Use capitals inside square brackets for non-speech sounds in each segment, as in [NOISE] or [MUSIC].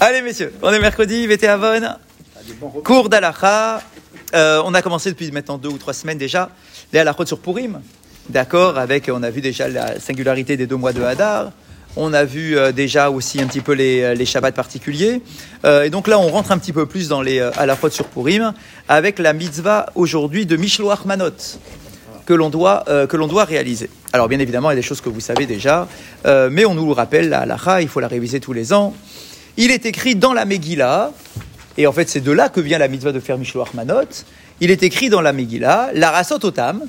Allez, messieurs, on est mercredi, VT Avon, cours d'Alacha. Euh, on a commencé depuis maintenant deux ou trois semaines déjà les Halachot sur Purim. D'accord, avec, on a vu déjà la singularité des deux mois de Hadar. On a vu euh, déjà aussi un petit peu les, les Shabbats particuliers. Euh, et donc là, on rentre un petit peu plus dans les euh, Halachot sur Purim avec la mitzvah aujourd'hui de Mishloach Manot que l'on doit, euh, doit réaliser. Alors bien évidemment, il y a des choses que vous savez déjà, euh, mais on nous le rappelle, la halacha, il faut la réviser tous les ans. Il est écrit dans la Megillah, et en fait c'est de là que vient la mitzvah de faire Mishloach Manot, il est écrit dans la Megillah, la Rasot Otam,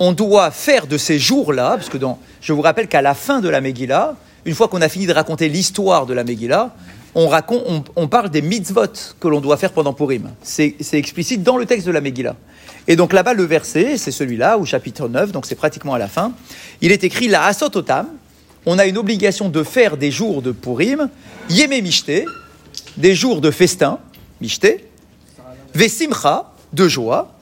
on doit faire de ces jours-là, parce que dans, je vous rappelle qu'à la fin de la Megillah, une fois qu'on a fini de raconter l'histoire de la Megillah, on, raconte, on, parle des mitzvot que l'on doit faire pendant Purim. C'est explicite dans le texte de la Megillah. Et donc là-bas, le verset, c'est celui-là, au chapitre 9, donc c'est pratiquement à la fin, il est écrit la Asot Otam, on a une obligation de faire des jours de Purim, Yeme Mishte, des jours de festin, Mishte, Vesimcha, de joie,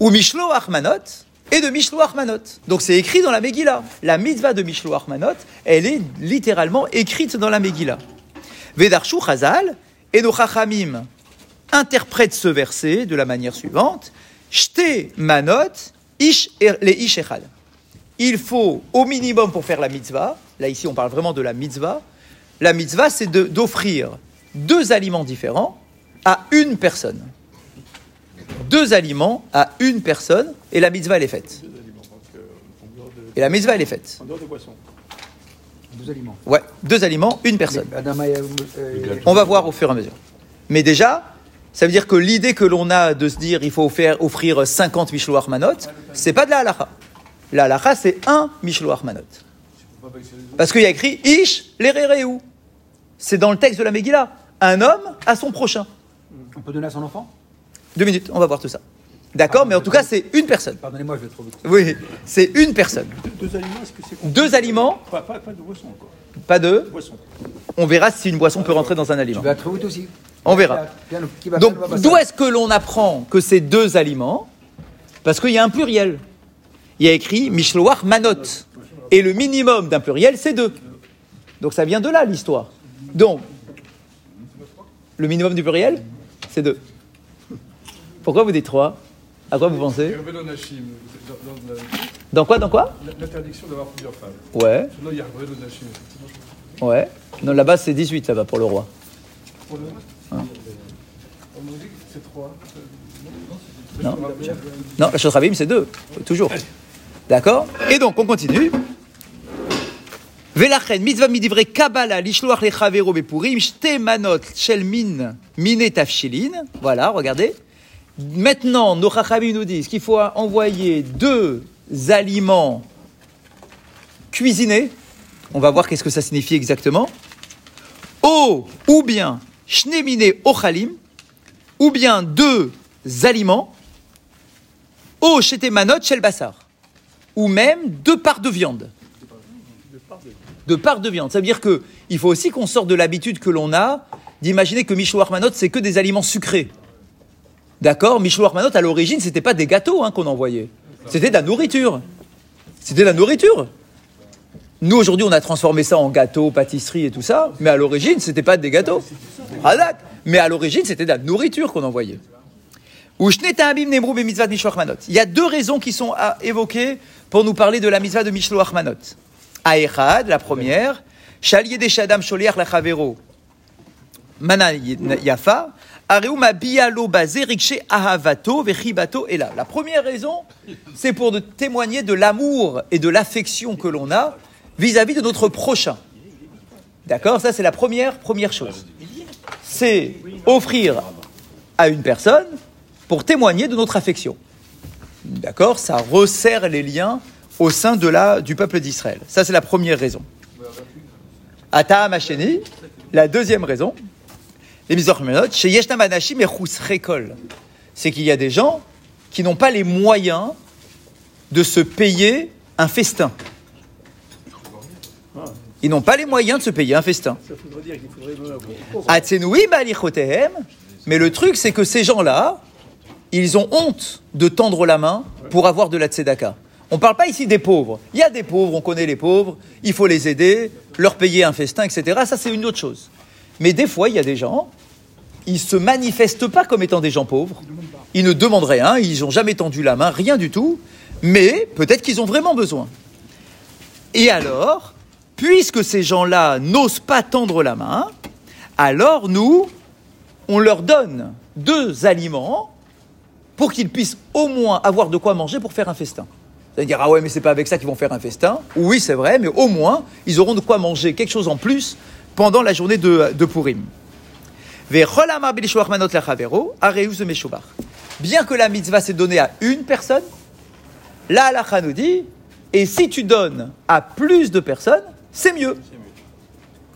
ou Mishlo Achmanot, et de Mishlo Achmanot. Donc c'est écrit dans la Megillah. La mitzvah de Mishlo Achmanot, elle est littéralement écrite dans la Megillah. Vedarshu Chazal, et nos Chachamim interprètent ce verset de la manière suivante. Shte manot, ish er- les ish echad. Il faut au minimum pour faire la mitzvah, là ici on parle vraiment de la mitzvah, la mitzvah c'est de- d'offrir deux aliments différents à une personne. Deux aliments à une personne et la mitzvah elle est faite. Et la mitzvah elle est faite. En dehors de boissons. Deux aliments. Ouais, deux aliments, une personne. Euh, On va voir au fur et à mesure. Mais déjà, ça veut dire que l'idée que l'on a de se dire il faut faire, offrir 50 Mishloach Manot, c'est pas de la halacha. La halacha, c'est un Mishloach Manot. Parce qu'il y a écrit Ish l'erereu. C'est dans le texte de la Megillah. Un homme à son prochain. On peut donner à son enfant? Deux minutes, on va voir tout ça. D'accord Mais en tout cas, c'est une personne. Pardonnez-moi, je vais trop vite. Oui, c'est une personne. Deux, deux aliments, est-ce que c'est Deux aliments, pas, pas, pas de boissons encore. pas deux. Boissons. On verra si une boisson peut rentrer dans un Tu aliment. vas trop vite aussi. On verra. Donc, d'où est-ce que l'on apprend que c'est deux aliments Parce qu'il y a un pluriel. Il y a écrit Mishloach Manot. Et le minimum d'un pluriel, c'est deux. Donc ça vient de là, l'histoire. Donc, le minimum du pluriel, c'est deux. Pourquoi vous dites trois? À quoi vous pensez? Dans, quoi, dans quoi? L'interdiction d'avoir plusieurs femmes. Ouais, ouais. Non, là-bas, c'est 18, là-bas, pour le roi. pour le Hein. On nous dit que c'est trois. Non Non, la Shotravim, c'est deux, toujours. D'accord Et donc, on continue. Velachen, mitzvah midivre kabbalah, lishloach lechavero bepurim, shte manot shel min, mine tafshilin. Voilà, regardez. Maintenant, nos chachamim nous disent qu'il faut envoyer deux aliments cuisinés. On va voir qu'est-ce que ça signifie exactement. O, ou bien, shne mine ochalim, ou bien deux aliments Oh, chez manot, chez le bassar. Ou même deux parts de viande. Deux parts de viande. Ça veut dire que il faut aussi qu'on sorte de l'habitude que l'on a d'imaginer que Mishloach Manot, c'est que des aliments sucrés. D'accord? Mishloach Manot, à l'origine, c'était pas des gâteaux hein, qu'on envoyait. C'était de la nourriture. C'était de la nourriture. Nous, aujourd'hui, on a transformé ça en gâteaux, pâtisserie et tout ça. Mais à l'origine, c'était pas des gâteaux. Mais à l'origine, c'était de la nourriture qu'on envoyait. Il y a deux raisons qui sont à évoquer pour nous parler de la mitzvah de mishloach manot. Aechad, la première, shaliye de shadam mana yafa, areu ma bialo bazé rikshe ahavato. La première raison, c'est pour témoigner de l'amour et de l'affection que l'on a vis-à-vis de notre prochain. D'accord? Ça, c'est la première, première chose. C'est offrir à une personne pour témoigner de notre affection. D'accord Ça resserre les liens au sein du peuple d'Israël. Ça, c'est la première raison. Ata Macheni, la deuxième raison, les Mizormenot, chez Yeshna Manashim et c'est qu'il y a des gens qui n'ont pas les moyens de se payer un festin. Ils n'ont pas les moyens de se payer un festin. Mais le truc, c'est que ces gens-là, ils ont honte de tendre la main pour avoir de la tzedaka. On ne parle pas ici des pauvres. Il y a des pauvres, on connaît les pauvres, il faut les aider, leur payer un festin, etc. Ça, c'est une autre chose. Mais des fois, il y a des gens, ils se manifestent pas comme étant des gens pauvres. Ils ne demandent rien, ils n'ont jamais tendu la main, rien du tout. Mais peut-être qu'ils ont vraiment besoin. Et alors, puisque ces gens-là n'osent pas tendre la main, alors nous, on leur donne deux aliments pour qu'ils puissent au moins avoir de quoi manger pour faire un festin. Vous allez dire, ah ouais, mais c'est pas avec ça qu'ils vont faire un festin. Oui, c'est vrai, mais au moins, ils auront de quoi manger quelque chose en plus pendant la journée de, de Purim. Bien que la mitzvah s'est donnée à une personne, la halakha nous dit, et si tu donnes à plus de personnes, c'est mieux.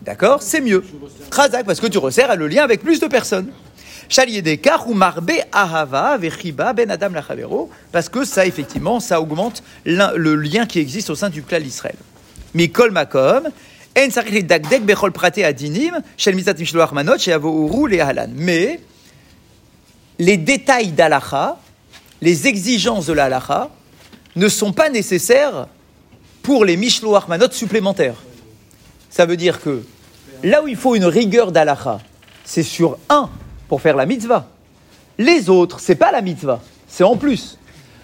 D'accord C'est mieux. Khazak, parce que tu resserres le lien avec plus de personnes. Chaliedekar ou marbe ahava vechiba ben adam lachavero, parce que ça, effectivement, ça augmente le lien qui existe au sein du clan d'Israël. Mikol makom, en dagdek bechol prate adinim, shel mitzat mishloach manot, le halan. Mais, les détails d'Alacha, les exigences de la halacha, ne sont pas nécessaires pour les mishloach manot supplémentaires. Ça veut dire que là où il faut une rigueur d'Alacha, c'est sur un pour faire la mitzvah. Les autres, c'est pas la mitzvah, c'est en plus.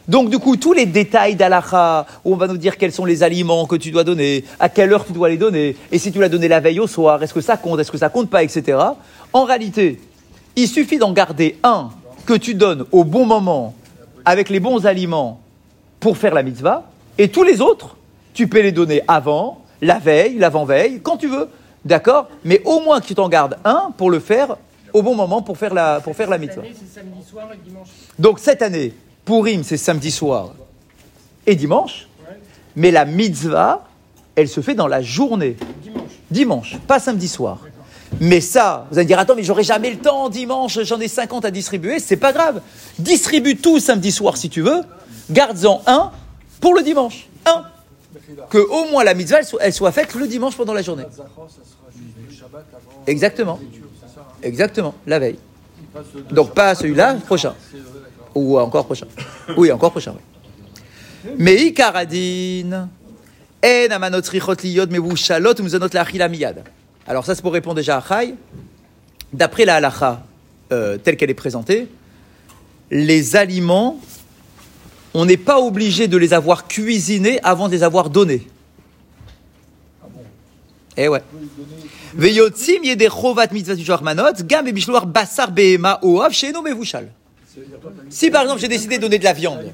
Donc du coup, tous les détails d'Alacha, où on va nous dire quels sont les aliments que tu dois donner, à quelle heure tu dois les donner, et si tu l'as donné la veille au soir, est-ce que ça compte, est-ce que ça compte pas, etc. En réalité, il suffit d'en garder un que tu donnes au bon moment, avec les bons aliments, pour faire la mitzvah, et tous les autres, tu peux les donner avant, la veille, l'avant-veille, quand tu veux, d'accord? Mais au moins que tu t'en gardes un pour le faire au bon moment pour faire la, pour faire la mitzvah. Donc cette année, Purim, c'est samedi soir et dimanche, mais la mitzvah, elle se fait dans la journée. Dimanche. Dimanche, pas samedi soir. Mais ça, vous allez dire, attends, mais j'aurai jamais le temps dimanche, j'en ai 50 à distribuer, c'est pas grave. Distribue tout samedi soir si tu veux, garde-en un pour le dimanche. Que au moins la mitzvah, elle soit, faite le dimanche pendant la journée. Exactement. Exactement, la veille. Donc pas celui-là, prochain. Ou encore prochain. Oui, encore prochain. oui. Mais Ikaradin, En amanot richot liyot mevushalot umzonot la'achila miyad. Alors ça c'est pour répondre déjà à Chai. D'après la halacha euh, telle qu'elle est présentée, les aliments, on n'est pas obligé de les avoir cuisinés avant de les avoir donnés. Eh ouais. Veyotzim yede chovat mitzvah manot, gam et bishloar basar behema oav sheno mevushal. Si par exemple j'ai décidé de donner de la viande,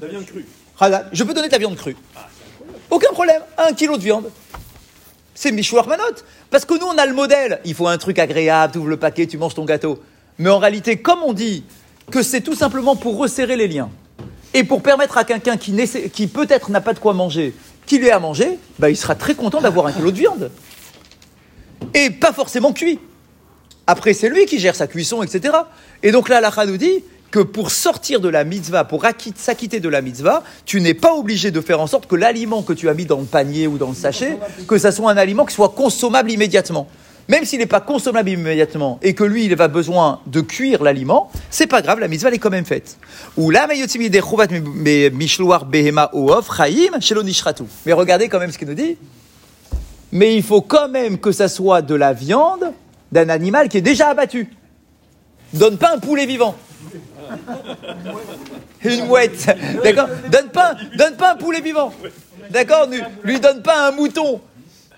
je peux donner de la viande crue. Aucun problème, un kilo de viande. C'est Mishouar Manot. Parce que nous, on a le modèle. Il faut un truc agréable, tu ouvres le paquet, tu manges ton gâteau. Mais en réalité, comme on dit que c'est tout simplement pour resserrer les liens et pour permettre à quelqu'un qui, peut-être n'a pas de quoi manger, qu'il ait à manger, bah, il sera très content d'avoir un kilo de viande. Et pas forcément cuit. Après, c'est lui qui gère sa cuisson, etc. Et donc là, la nous dit que pour sortir de la mitzvah, pour acquitter- s'acquitter de la mitzvah, tu n'es pas obligé de faire en sorte que l'aliment que tu as mis dans le panier ou dans le sachet, que ça soit un aliment qui soit consommable immédiatement. Même s'il n'est pas consommable immédiatement et que lui, il va besoin de cuire l'aliment, c'est pas grave, la mitzvah elle est quand même faite. Ou mishloar behema. Mais regardez quand même ce qu'il nous dit. Mais il faut quand même que ça soit de la viande d'un animal qui est déjà abattu. Donne pas un poulet vivant. [LAUGHS] Une mouette. D'accord? Donne pas, donne pas un poulet vivant. D'accord? Lui donne pas un mouton.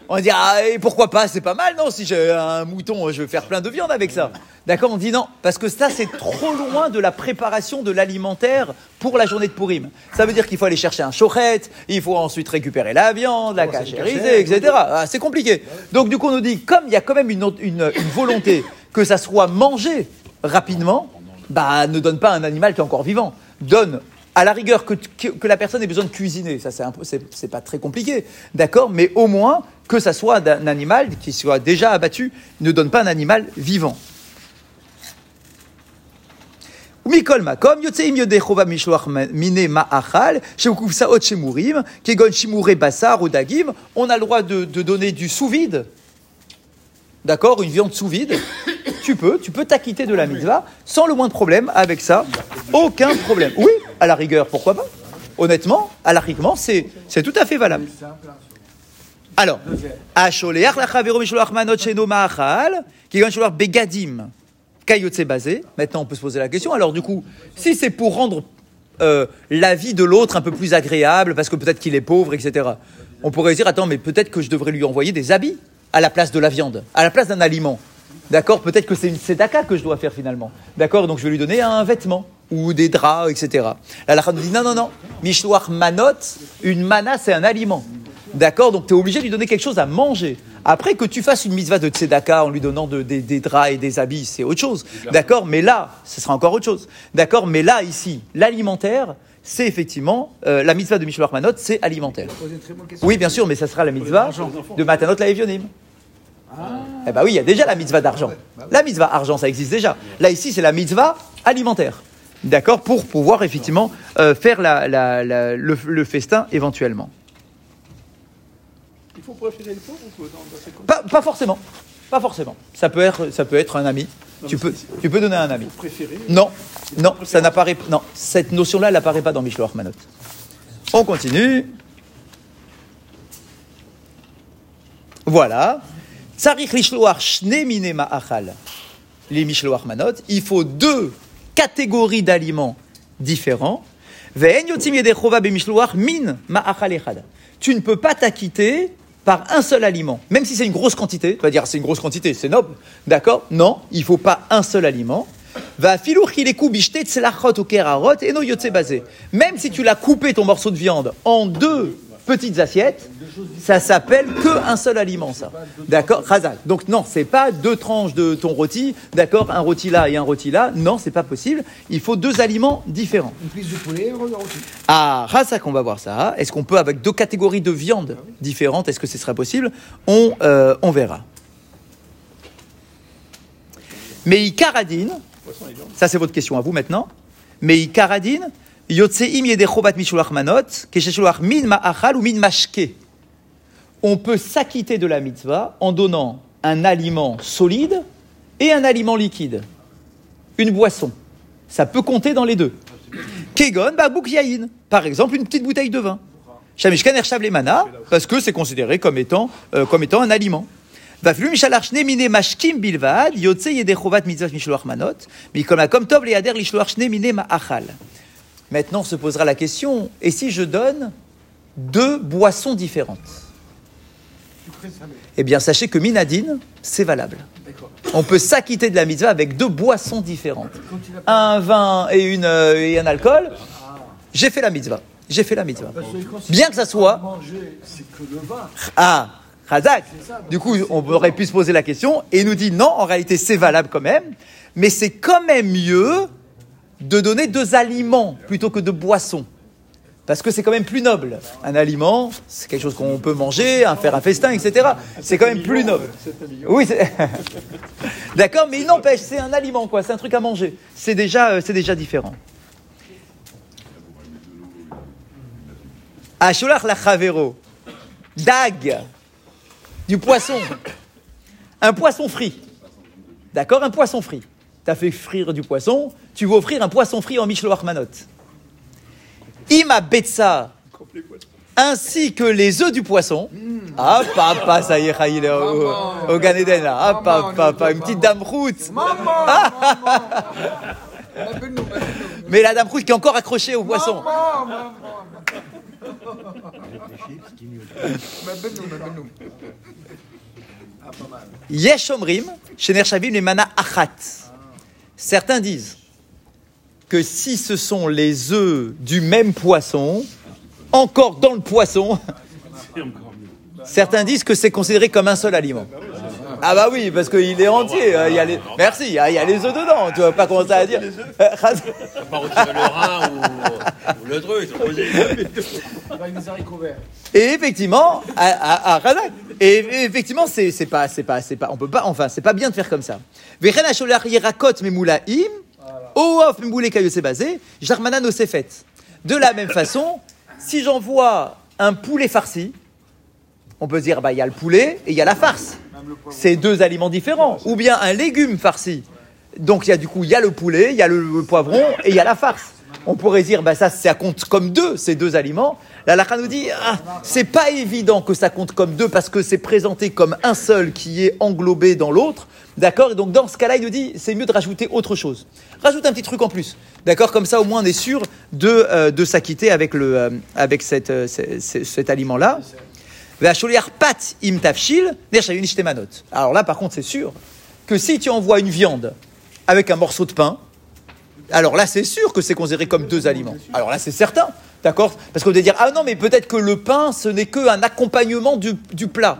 On va dire, ah, et pourquoi pas, c'est pas mal, non Si j'ai un mouton, je vais faire plein de viande avec ça. D'accord On dit non, parce que ça, c'est trop loin de la préparation de l'alimentaire pour la journée de Purim. Ça veut dire qu'il faut aller chercher un chauchette, il faut ensuite récupérer la viande, la cachériser, etc. Ah, c'est compliqué. Donc, du coup, on nous dit, comme il y a quand même une, une, une volonté que ça soit mangé rapidement, bah, ne donne pas un animal qui est encore vivant. Donne à la rigueur que, que, que la personne ait besoin de cuisiner, ça c'est un peu, c'est, c'est pas très compliqué, d'accord, mais au moins que ça soit d'un animal qui soit déjà abattu, ne donne pas un animal vivant. Makom, mine ma'achal, shemurim, on a le droit de, de donner du sous-vide. D'accord Une viande sous-vide. [COUGHS] tu peux, tu peux t'acquitter de la mitzvah sans le moins de problème avec ça. Aucun problème. Oui, à la rigueur, pourquoi pas Honnêtement, à l'arriquement, c'est tout à fait valable. Alors, mishloach manot sheno ma'achal, qui begadim, basé. Maintenant, on peut se poser la question. Alors, du coup, si c'est pour rendre euh, la vie de l'autre un peu plus agréable, parce que peut-être qu'il est pauvre, etc., on pourrait dire, attends, mais peut-être que je devrais lui envoyer des habits à la place de la viande, à la place d'un aliment. D'accord? Peut-être que c'est une tzedaka que je dois faire finalement. D'accord? Donc je vais lui donner un vêtement ou des draps, etc. La nous dit non, non, non. Mishloach manot, une mana, c'est un aliment. D'accord Donc tu es obligé de lui donner quelque chose à manger. Après que tu fasses une mitzvah de tzedaka en lui donnant de- des, des draps et des habits, c'est autre chose. D'accord Mais là, ce sera encore autre chose. D'accord Mais là, ici, l'alimentaire, c'est effectivement, euh, la mitzvah de Mishloach manot, c'est alimentaire. Oui, bien sûr, mais ça sera la mitzvah de Matanot la Evionim. Eh ben oui, il y a déjà la mitzvah d'argent. La mitzvah argent, ça existe déjà. Là, ici, c'est la mitzvah alimentaire. D'accord Pour pouvoir effectivement euh, faire la- la- la- le, le festin éventuellement. Faut préférer le pauvre ou dans, dans cas Pas, pas forcément. Pas forcément. Ça peut être, ça peut être un ami. Tu peux, tu peux donner un ami. Préférer Non, non, ça n'apparaît Non, cette notion-là, elle n'apparaît pas dans Mishloach Manot. On continue. Voilà. Tsarich lishloach shne ma'achal. Les Mishloach Manot, il faut deux catégories d'aliments différents. Ve'en yotzim yedei chova b'mishloach min ma'achal echad. Tu ne peux pas t'acquitter par un seul aliment, même si c'est une grosse quantité. Tu vas dire c'est une grosse quantité, c'est noble, d'accord? Non, il faut pas un seul aliment. Va et no basé. Même si tu l'as coupé ton morceau de viande en deux petites assiettes, ça s'appelle que un seul aliment, ça. D'accord. Donc non, c'est pas deux tranches de ton rôti, d'accord Un rôti là et un rôti là. Non, c'est pas possible. Il faut deux aliments différents. Une prise de poulet, un regard aussi. Ah, ça qu'on va voir ça. Est-ce qu'on peut, avec deux catégories de viande différentes, est-ce que ce sera possible? On, euh, on verra. Mais Icaradine, ça c'est votre question à vous maintenant. Mais Icaradine, Yotseim yedechovat mishulach manot, kesheshulach min ma'achal ou min mashke. On peut s'acquitter de la mitzvah en donnant un aliment solide et un aliment liquide. Une boisson. Ça peut compter dans les deux. Kegon, babouk yaïn. Par exemple, une petite bouteille de vin. Shamishkan ershav lemana, parce que c'est considéré comme étant, euh, comme étant un aliment. Vaflu mishalach shne mine mashkim bilvad, yotze yedechovat mitzvah mishloach manot, mikol comme tov leader lishloach shne mine ma'achal. Maintenant se posera la question, et si je donne deux boissons différentes Eh bien, sachez que minadine, c'est valable. On peut s'acquitter de la mitzvah avec deux boissons différentes. Un vin et, euh, un alcool. J'ai fait la mitzvah. J'ai fait la mitzvah. Bien que ça soit. Ah, Razak. Du coup, on aurait pu se poser la question et il nous dit non, en réalité, c'est valable quand même, mais c'est quand même mieux de donner deux aliments plutôt que de boissons. Parce que c'est quand même plus noble. Un aliment, c'est quelque chose qu'on peut manger, faire un festin, etc. C'est quand même plus noble. Oui, c'est- [LAUGHS] d'accord, mais il n'empêche, c'est un aliment, quoi. C'est un truc à manger. C'est déjà, euh, c'est déjà différent. Asholach la chavero. Dag. Du poisson. Un poisson frit. D'accord Un poisson frit. Tu as fait frire du poisson, tu veux offrir un poisson frit en Mishloach Manot. Ima Betsa. Ainsi que les œufs du poisson. Ah, papa, ça y est, il est au, au, là. Ah, papa, papa, une petite dame route. Mais la dame route qui est encore accrochée au poisson. Yesh omrim, shener shavim les mana achat. Certains disent que si ce sont les œufs du même poisson, encore dans le poisson, certains disent que c'est considéré comme un seul aliment. Ah bah oui, parce qu'il est entier. euh, Il y a les... Merci, il y a il y a les œufs dedans. Tu vas pas commencer à dire. Euh, [LAUGHS] Raz- Pas retirer le rein ou, ou le truc. c'est possible. Avec des haricots verts. Et effectivement, à, à. Et effectivement, c'est c'est pas, c'est pas, c'est pas, on peut pas, enfin, c'est pas bien de faire comme ça. Vechen hasholar yirakot memoulaim, oof memoulé kayose basé, jarmanan osefet. De la même façon, si j'envoie un poulet farci, on peut dire, bah, il y a le poulet et il y a la farce. C'est deux aliments différents. Ou bien un légume farci. Donc, il y a du coup, il y a le poulet, il y a le, le poivron et il y a la farce. on pourrait dire, bah ça, ça compte comme deux, ces deux aliments. La halakha nous dit, ah, c'est pas évident que ça compte comme deux parce que c'est présenté comme un seul qui est englobé dans l'autre. D'accord? Et donc, dans ce cas-là, il nous dit, c'est mieux de rajouter autre chose. Rajoute un petit truc en plus. D'accord? Comme ça, au moins, on est sûr de, euh, de s'acquitter avec, le, euh, avec cette, euh, ce- ce- cet aliment-là. Alors là, par contre, c'est sûr que si tu envoies une viande avec un morceau de pain, alors là, c'est sûr que c'est considéré comme deux aliments. Alors là, c'est certain, d'accord? Parce qu'on va dire, ah non, mais peut-être que le pain, ce n'est qu'un accompagnement du plat.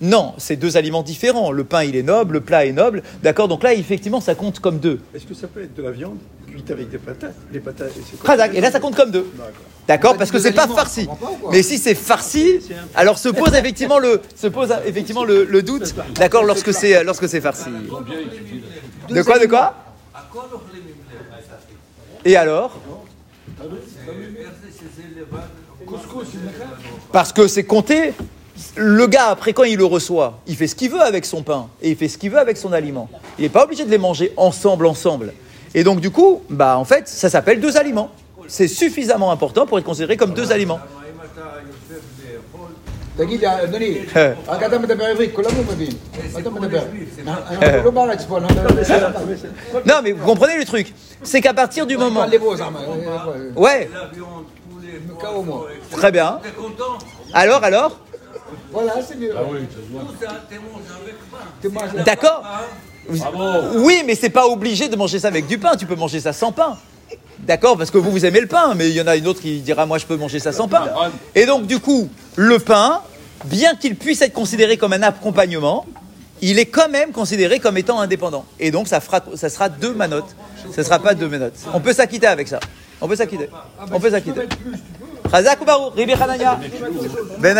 Non, c'est deux aliments différents. Le pain, il est noble, le plat est noble, d'accord Donc là, effectivement, ça compte comme deux. Est-ce que ça peut être de la viande cuite avec des patates? Les patates, et c'est quoi? Khazak, et là, ça compte comme deux. D'accord. Parce que c'est pas farci. Mais si c'est farci, alors se pose effectivement le, se pose effectivement le, le doute, d'accord, lorsque c'est lorsque c'est farci. De quoi, de quoi? Et alors? Parce que c'est compté Le gars, après quand il le reçoit, il fait ce qu'il veut avec son pain et il fait ce qu'il veut avec son aliment. Il n'est pas obligé de les manger ensemble, ensemble. Et donc du coup, bah en fait, ça s'appelle deux aliments. C'est suffisamment important pour être considéré comme deux aliments. תגיד, [LAUGHS] אדוני, רק אתה מדבר עברית, כולם לא מבין. מה אתה מדבר? אנחנו לא בארץ פה, אנחנו לא Non, mais vous comprenez le truc. C'est qu'à partir du moment. parlez vos armes. Ouais, Kao moi. très bien. Alors, alors voilà, c'est mieux. Tu manges D'accord Oui, mais c'est pas obligé de manger ça avec du pain. Tu peux manger ça sans pain. D'accord Parce que vous, vous aimez le pain, mais il y en a une autre qui dira Moi, je peux manger ça sans pain. Et donc, du coup, le pain, bien qu'il puisse être considéré comme un accompagnement, il est quand même considéré comme étant indépendant. Et donc, ça, fera, ça sera deux manotes. Ça sera pas deux manotes. On peut s'acquitter avec ça. On peut s'acquitter. On peut s'acquitter. Ou Ribi Ben.